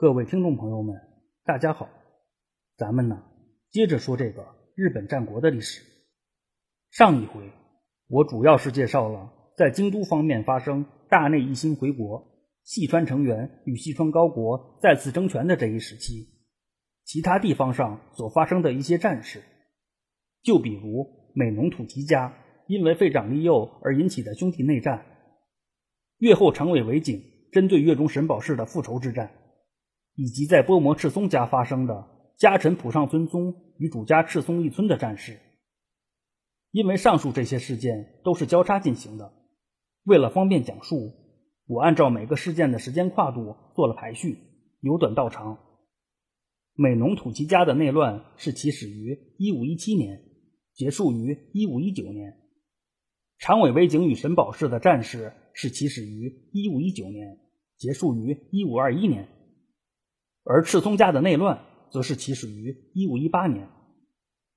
各位听众朋友们，大家好，咱们呢接着说这个日本战国的历史。上一回我主要是介绍了在京都方面发生大内义兴回国、细川成员与细川高国再次争权的这一时期，其他地方上所发生的一些战事，就比如美浓土岐家因为废长立幼而引起的兄弟内战，越后长尾为景针对越中神保氏的复仇之战。以及在波摩赤松家发生的家臣浦上尊宗与主家赤松一村的战事，因为上述这些事件都是交叉进行的，为了方便讲述，我按照每个事件的时间跨度做了排序，由短到长。美浓土岐家的内乱是起始于1517年，结束于1519年；长尾为景与神保氏的战事是起始于1519年，结束于1521年。而赤松家的内乱则是起始于一五一八年，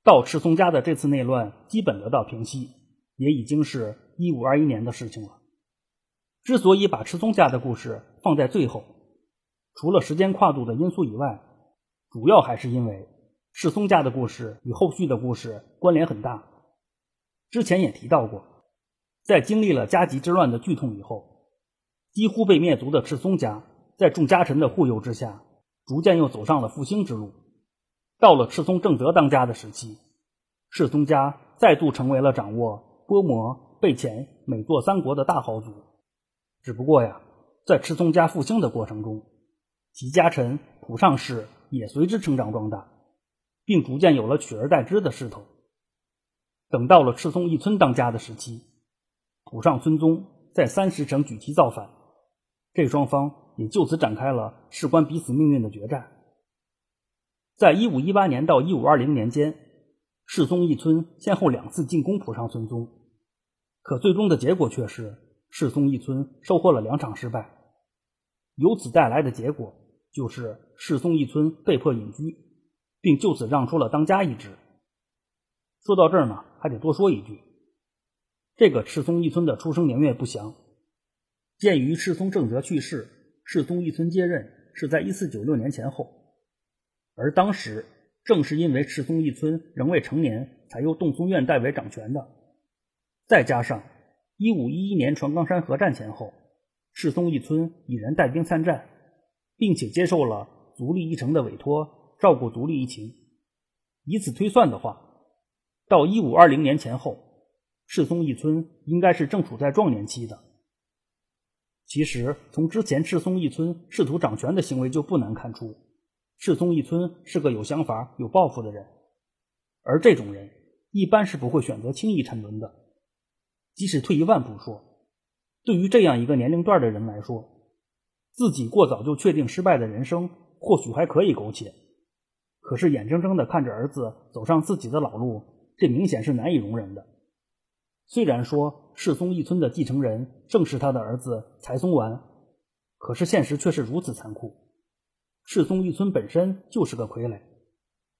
到赤松家的这次内乱基本得到平息，也已经是一五二一年的事情了。之所以把赤松家的故事放在最后，除了时间跨度的因素以外，主要还是因为赤松家的故事与后续的故事关联很大。之前也提到过，在经历了家吉之乱的剧痛以后，几乎被灭族的赤松家，在众家臣的护佑之下。逐渐又走上了复兴之路。到了赤松正则当家的时期，赤松家再度成为了掌握波摩、备前、美作三国的大豪族。只不过呀，在赤松家复兴的过程中，其家臣浦上氏也随之成长壮大，并逐渐有了取而代之的势头。等到了赤松一村当家的时期，浦上村宗在三石城举旗造反，这双方。也就此展开了事关彼此命运的决战。在一五一八年到一五二零年间，世宗义村先后两次进攻浦上村宗，可最终的结果却是世宗义村收获了两场失败。由此带来的结果就是世宗义村被迫隐居，并就此让出了当家一职。说到这儿呢，还得多说一句，这个赤松义村的出生年月不详，鉴于赤松正则去世。世宗一村接任是在一四九六年前后，而当时正是因为世宗一村仍未成年，才由洞松院代为掌权的。再加上一五一一年船冈山合战前后，世宗一村以人带兵参战，并且接受了足利义成的委托，照顾足利义晴。以此推算的话，到一五二零年前后，世宗一村应该是正处在壮年期的。其实，从之前赤松一村试图掌权的行为就不难看出，赤松一村是个有想法、有抱负的人，而这种人一般是不会选择轻易沉沦的。即使退一万步说，对于这样一个年龄段的人来说，自己过早就确定失败的人生或许还可以苟且，可是眼睁睁地看着儿子走上自己的老路，这明显是难以容忍的。虽然说世松一村的继承人正是他的儿子柴松丸，可是现实却是如此残酷。世松一村本身就是个傀儡，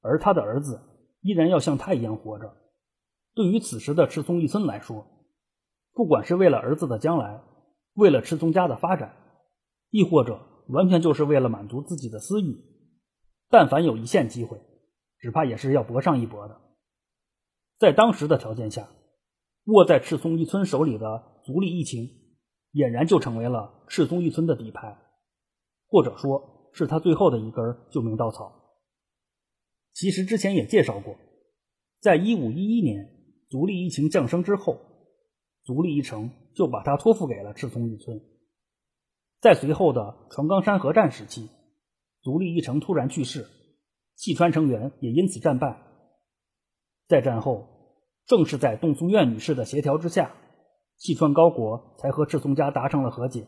而他的儿子依然要像他一样活着。对于此时的赤松一村来说，不管是为了儿子的将来，为了赤松家的发展，亦或者完全就是为了满足自己的私欲，但凡有一线机会，只怕也是要搏上一搏的。在当时的条件下。握在赤松一村手里的足利义晴，俨然就成为了赤松一村的底牌，或者说是他最后的一根救命稻草。其实之前也介绍过，在一五一一年足利义晴降生之后，足利义成就把他托付给了赤松一村。在随后的船冈山合战时期，足利义成突然去世，细川成员也因此战败。在战后。正是在洞松院女士的协调之下，细川高国才和赤松家达成了和解，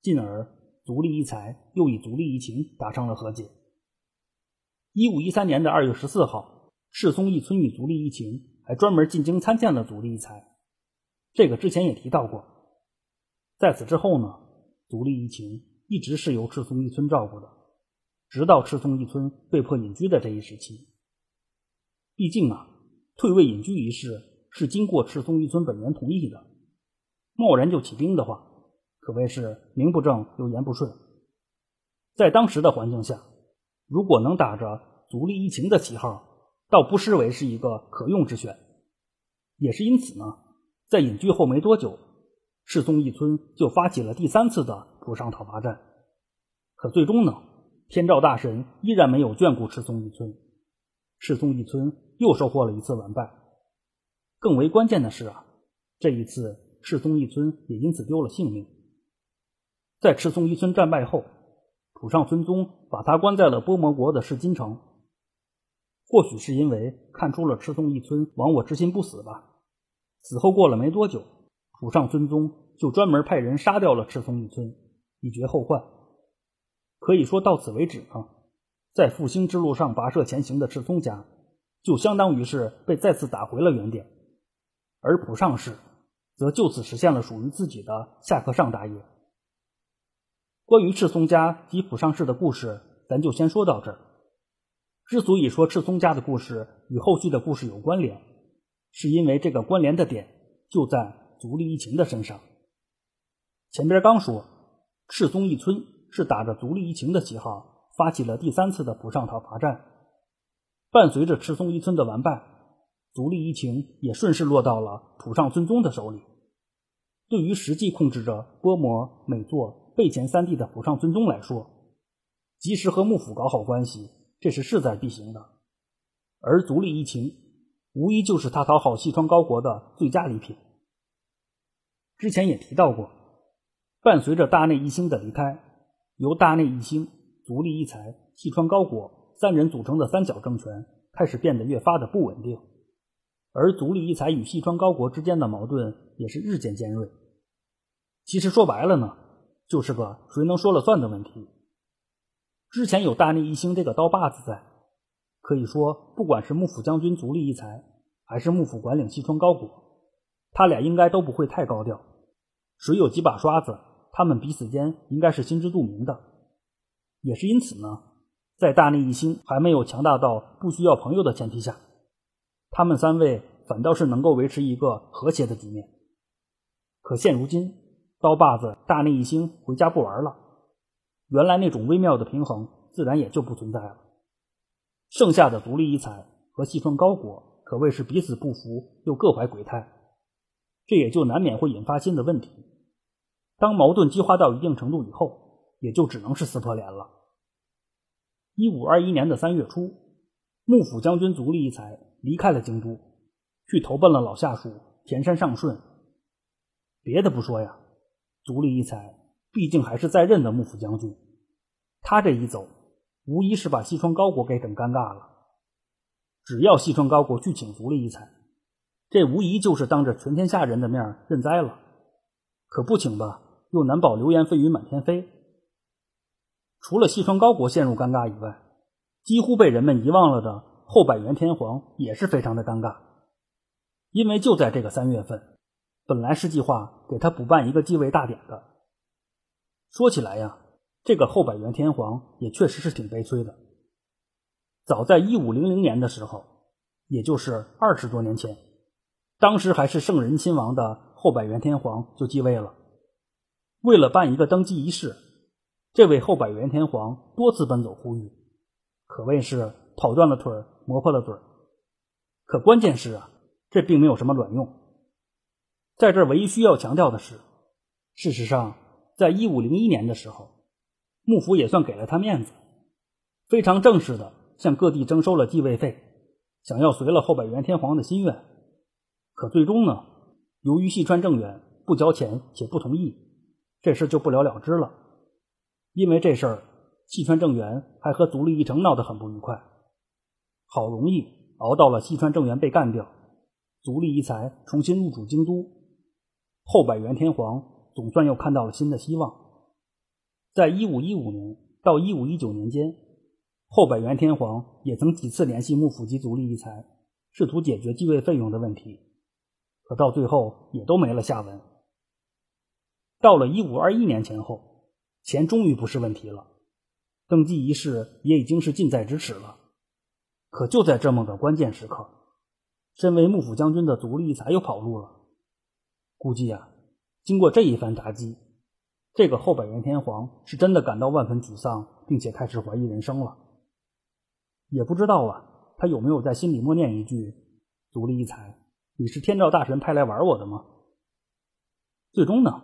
进而足利义才又与足利义晴达成了和解。一五一三年的二月十四号，赤松义村与足利义晴还专门进京参见了足利义才，这个之前也提到过。在此之后呢，足利义晴一直是由赤松义村照顾的，直到赤松义村被迫隐居的这一时期。毕竟啊。退位隐居一事是经过赤松义村本人同意的，贸然就起兵的话，可谓是名不正又言不顺。在当时的环境下，如果能打着足利疫情的旗号，倒不失为是一个可用之选。也是因此呢，在隐居后没多久，赤松义村就发起了第三次的浦上讨伐战。可最终呢，天照大神依然没有眷顾赤松义村，赤松一村又收获了一次完败。更为关键的是啊，这一次赤松一村也因此丢了性命。在赤松一村战败后，浦上村宗把他关在了波摩国的市金城。或许是因为看出了赤松一村亡我之心不死吧。死后过了没多久，浦上村宗就专门派人杀掉了赤松一村，以绝后患。可以说到此为止啊，在复兴之路上跋涉前行的赤松家，就相当于是被再次打回了原点，而浦上氏则就此实现了属于自己的下克上大业。关于赤松家及浦上氏的故事，咱就先说到这儿。之所以说赤松家的故事与后续的故事有关联，是因为这个关联的点就在足利义晴的身上。前边刚说赤松义村是打着足利义晴的旗号发起了第三次的浦上讨伐战，伴随着赤松一村的完败，足利义晴也顺势落到了浦上村宗的手里。对于实际控制着波摩、美作、备前三地的浦上村宗来说，及时和幕府搞好关系。这是势在必行的，而足利义晴无疑就是他讨好细川高国的最佳礼品。之前也提到过，伴随着大内义兴的离开，由大内义兴、足利义才、细川高国三人组成的三角政权开始变得越发的不稳定，而足利义才与细川高国之间的矛盾也是日渐尖锐。其实说白了呢，就是个谁能说了算的问题。之前有大内义兴这个刀把子在，可以说不管是幕府将军足利义才，还是幕府管领细川高国，他俩应该都不会太高调。谁有几把刷子，他们彼此间应该是心知肚明的。也是因此呢，在大内义兴还没有强大到不需要朋友的前提下，他们三位反倒是能够维持一个和谐的局面。可现如今，刀把子大内义兴回家不玩了。原来那种微妙的平衡自然也就不存在了。剩下的独立一彩和细川高国可谓是彼此不服，又各怀鬼胎，这也就难免会引发新的问题。当矛盾激化到一定程度以后，也就只能是撕破脸了。一五二一年的三月初，幕府将军足利义才离开了京都，去投奔了老下属田山上顺。别的不说呀，足利义才。毕竟还是在任的幕府将军，他这一走，无疑是把西川高国给整尴尬了。只要西川高国去请足利义才，这无疑就是当着全天下人的面认栽了。可不请吧，又难保流言蜚语满天飞。除了西川高国陷入尴尬以外，几乎被人们遗忘了的后百元天皇也是非常的尴尬。因为就在这个三月份，本来是计划给他补办一个继位大典的。说起来呀，这个后百元天皇也确实是挺悲催的。早在一五零零年的时候，也就是二十多年前，当时还是圣人亲王的后百元天皇就继位了。为了办一个登基仪式，这位后百元天皇多次奔走呼吁，可谓是跑断了腿儿磨破了嘴儿可关键是啊，这并没有什么卵用。在这儿唯一需要强调的是，事实上。在一五零一年的时候，幕府也算给了他面子，非常正式的向各地征收了继位费，想要随了后百元天皇的心愿。可最终呢，由于细川政远不交钱且不同意，这事就不了了之了。因为这事儿，细川政元还和足利义成闹得很不愉快。好容易熬到了细川政元被干掉，足利义才重新入主京都，后百元天皇。总算又看到了新的希望。在一五一五年到一五一九年间，后百元天皇也曾几次联系幕府及足利义才，试图解决继位费用的问题，可到最后也都没了下文。到了一五二一年前后，钱终于不是问题了，登基仪式也已经是近在咫尺了。可就在这么个关键时刻，身为幕府将军的足利义才又跑路了。估计啊。经过这一番打击，这个后百元天皇是真的感到万分沮丧，并且开始怀疑人生了。也不知道啊，他有没有在心里默念一句：“足利义才，你是天照大神派来玩我的吗？”最终呢，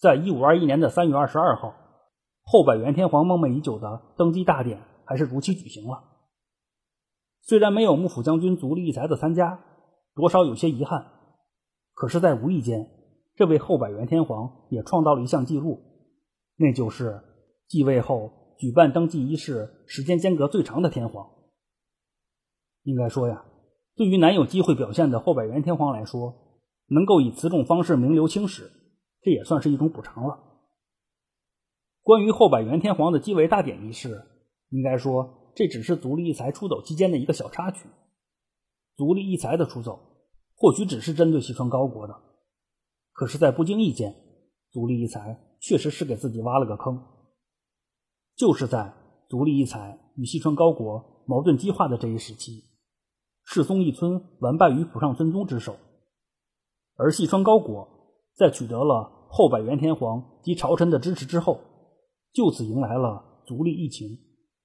在一五二一年的三月二十二号，后百元天皇梦寐已久的登基大典还是如期举行了。虽然没有幕府将军足利义才的参加，多少有些遗憾。可是，在无意间，这位后百元天皇也创造了一项记录，那就是继位后举办登基仪式时间间隔最长的天皇。应该说呀，对于难有机会表现的后百元天皇来说，能够以此种方式名留青史，这也算是一种补偿了。关于后百元天皇的继位大典仪式，应该说。这只是足利义才出走期间的一个小插曲。足利义才的出走，或许只是针对西川高国的，可是，在不经意间，足利义才确实是给自己挖了个坑。就是在足利义才与西川高国矛盾激化的这一时期，世松一村完败于浦上村宗之手，而西川高国在取得了后百元天皇及朝臣的支持之后，就此迎来了足利义晴。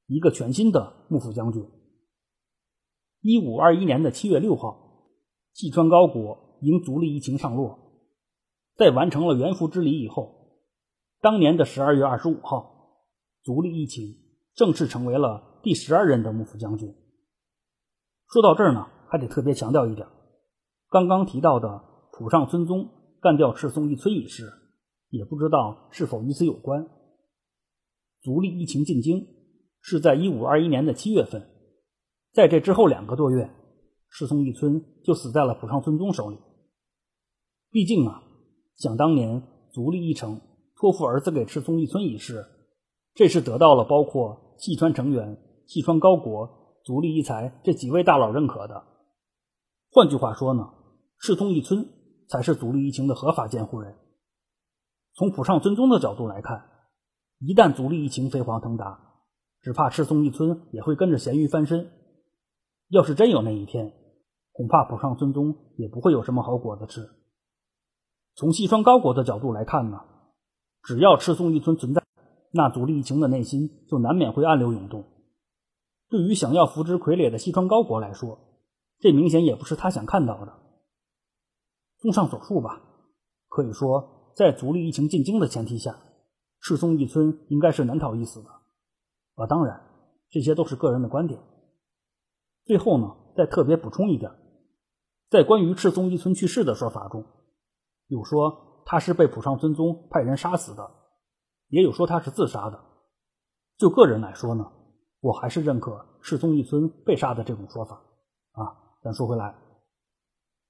一个全新的幕府将军。一五二一年的七月六号，细川高国迎足利义晴上洛，在完成了元服之礼以后，当年的十二月二十五号，足利义晴正式成为了第十二任的幕府将军。说到这儿呢，还得特别强调一点，刚刚提到的浦上村宗干掉赤松义村一事，也不知道是否与此有关。足利义晴进京。是在一五二一年的七月份，在这之后两个多月，赤松一村就死在了浦上村宗手里。毕竟啊，想当年足利义成托付儿子给赤松一村一事，这是得到了包括细川成员、细川高国、足利义才这几位大佬认可的。换句话说呢，赤松一村才是足利义晴的合法监护人。从浦上村宗的角度来看，一旦足利义晴飞黄腾达，只怕赤松一村也会跟着咸鱼翻身。要是真有那一天，恐怕浦上村宗也不会有什么好果子吃。从西川高国的角度来看呢，只要赤松一村存在，那足利义晴的内心就难免会暗流涌动。对于想要扶植傀儡的西川高国来说，这明显也不是他想看到的。综上所述吧，可以说，在足利义晴进京的前提下，赤松义村应该是难逃一死的。啊，当然，这些都是个人的观点。最后呢，再特别补充一点，在关于赤松一村去世的说法中，有说他是被浦上村宗派人杀死的，也有说他是自杀的。就个人来说呢，我还是认可赤松一村被杀的这种说法。啊，但说回来，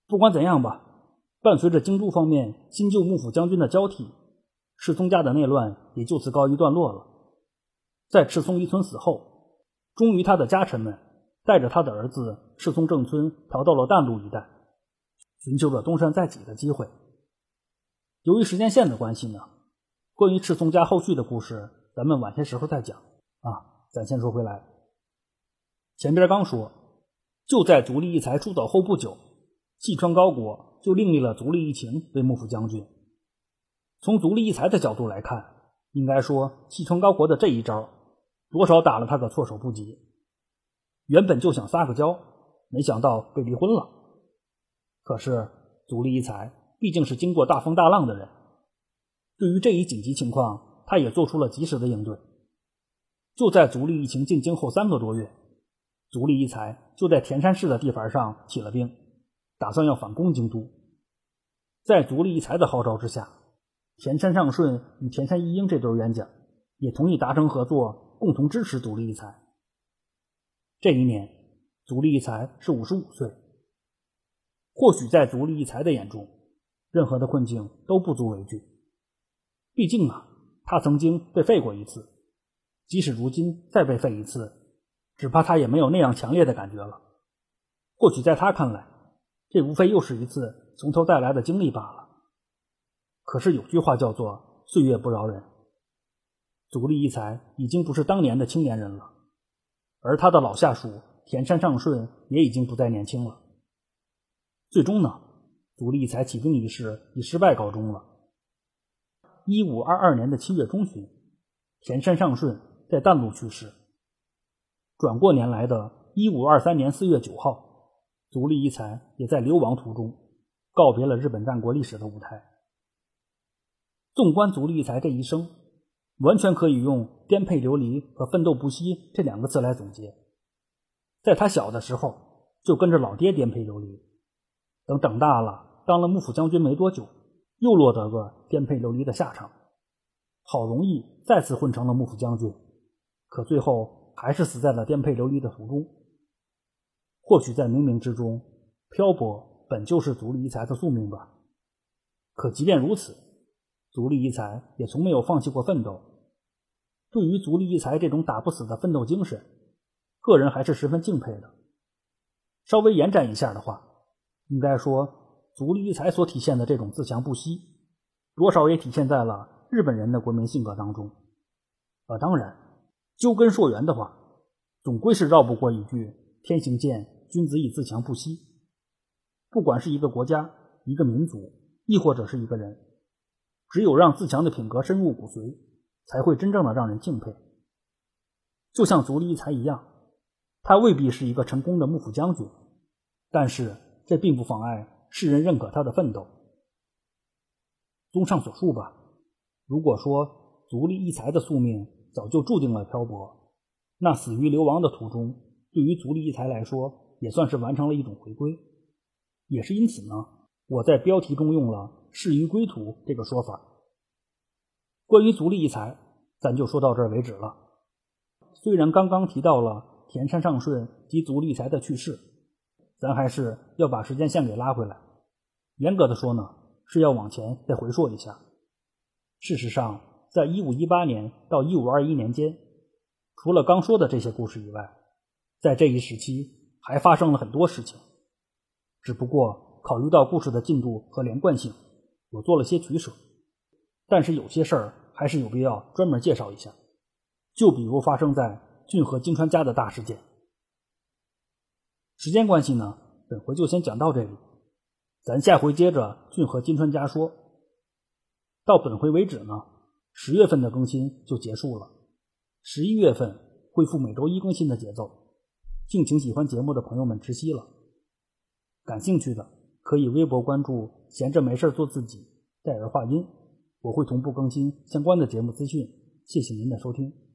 不管怎样吧，伴随着京都方面新旧幕府将军的交替，赤松家的内乱也就此告一段落了。在赤松一村死后，终于他的家臣们带着他的儿子赤松正村逃到了淡路一带，寻求着东山再起的机会。由于时间线的关系呢，关于赤松家后续的故事，咱们晚些时候再讲啊。咱先说回来，前边刚说，就在足利义才出走后不久，细川高国就另立了足利义晴为幕府将军。从足利义才的角度来看，应该说细川高国的这一招。多少打了他个措手不及。原本就想撒个娇，没想到被离婚了。可是足利义才毕竟是经过大风大浪的人，对于这一紧急情况，他也做出了及时的应对。就在足利义晴进京后三个多月，足利义才就在田山市的地盘上起了兵，打算要反攻京都。在足利义才的号召之下，田山上顺与田山一英这对冤家也同意达成合作。共同支持足利义才。这一年，足利义才是五十五岁。或许在足利义才的眼中，任何的困境都不足为惧。毕竟啊，他曾经被废过一次，即使如今再被废一次，只怕他也没有那样强烈的感觉了。或许在他看来，这无非又是一次从头再来的经历罢了。可是有句话叫做“岁月不饶人”。足利义才已经不是当年的青年人了，而他的老下属田山上顺也已经不再年轻了。最终呢，足利义才起兵一事以失败告终了。一五二二年的七月中旬，田山上顺在淡路去世。转过年来的一五二三年四月九号，足利义才也在流亡途中告别了日本战国历史的舞台。纵观足利义才这一生，完全可以用“颠沛流离”和“奋斗不息”这两个字来总结。在他小的时候，就跟着老爹颠沛流离；等长大了，当了幕府将军没多久，又落得个颠沛流离的下场。好容易再次混成了幕府将军，可最后还是死在了颠沛流离的途中。或许在冥冥之中，漂泊本就是足利义才的宿命吧。可即便如此，足利义才也从没有放弃过奋斗。对于足利义才这种打不死的奋斗精神，个人还是十分敬佩的。稍微延展一下的话，应该说足利义才所体现的这种自强不息，多少也体现在了日本人的国民性格当中。啊，当然，究根溯源的话，总归是绕不过一句“天行健，君子以自强不息”。不管是一个国家、一个民族，亦或者是一个人。只有让自强的品格深入骨髓，才会真正的让人敬佩。就像足利义才一样，他未必是一个成功的幕府将军，但是这并不妨碍世人认可他的奋斗。综上所述吧，如果说足利义才的宿命早就注定了漂泊，那死于流亡的途中，对于足利义才来说，也算是完成了一种回归。也是因此呢，我在标题中用了。适于归途这个说法。关于足利义才，咱就说到这儿为止了。虽然刚刚提到了田山上顺及足利义才的去世，咱还是要把时间线给拉回来。严格的说呢，是要往前再回溯一下。事实上，在一五一八年到一五二一年间，除了刚说的这些故事以外，在这一时期还发生了很多事情。只不过考虑到故事的进度和连贯性。我做了些取舍，但是有些事儿还是有必要专门介绍一下。就比如发生在俊河金川家的大事件。时间关系呢，本回就先讲到这里，咱下回接着俊河金川家说。到本回为止呢，十月份的更新就结束了，十一月份恢复每周一更新的节奏，敬请喜欢节目的朋友们知悉了。感兴趣的。可以微博关注“闲着没事做自己”，戴尔话音，我会同步更新相关的节目资讯。谢谢您的收听。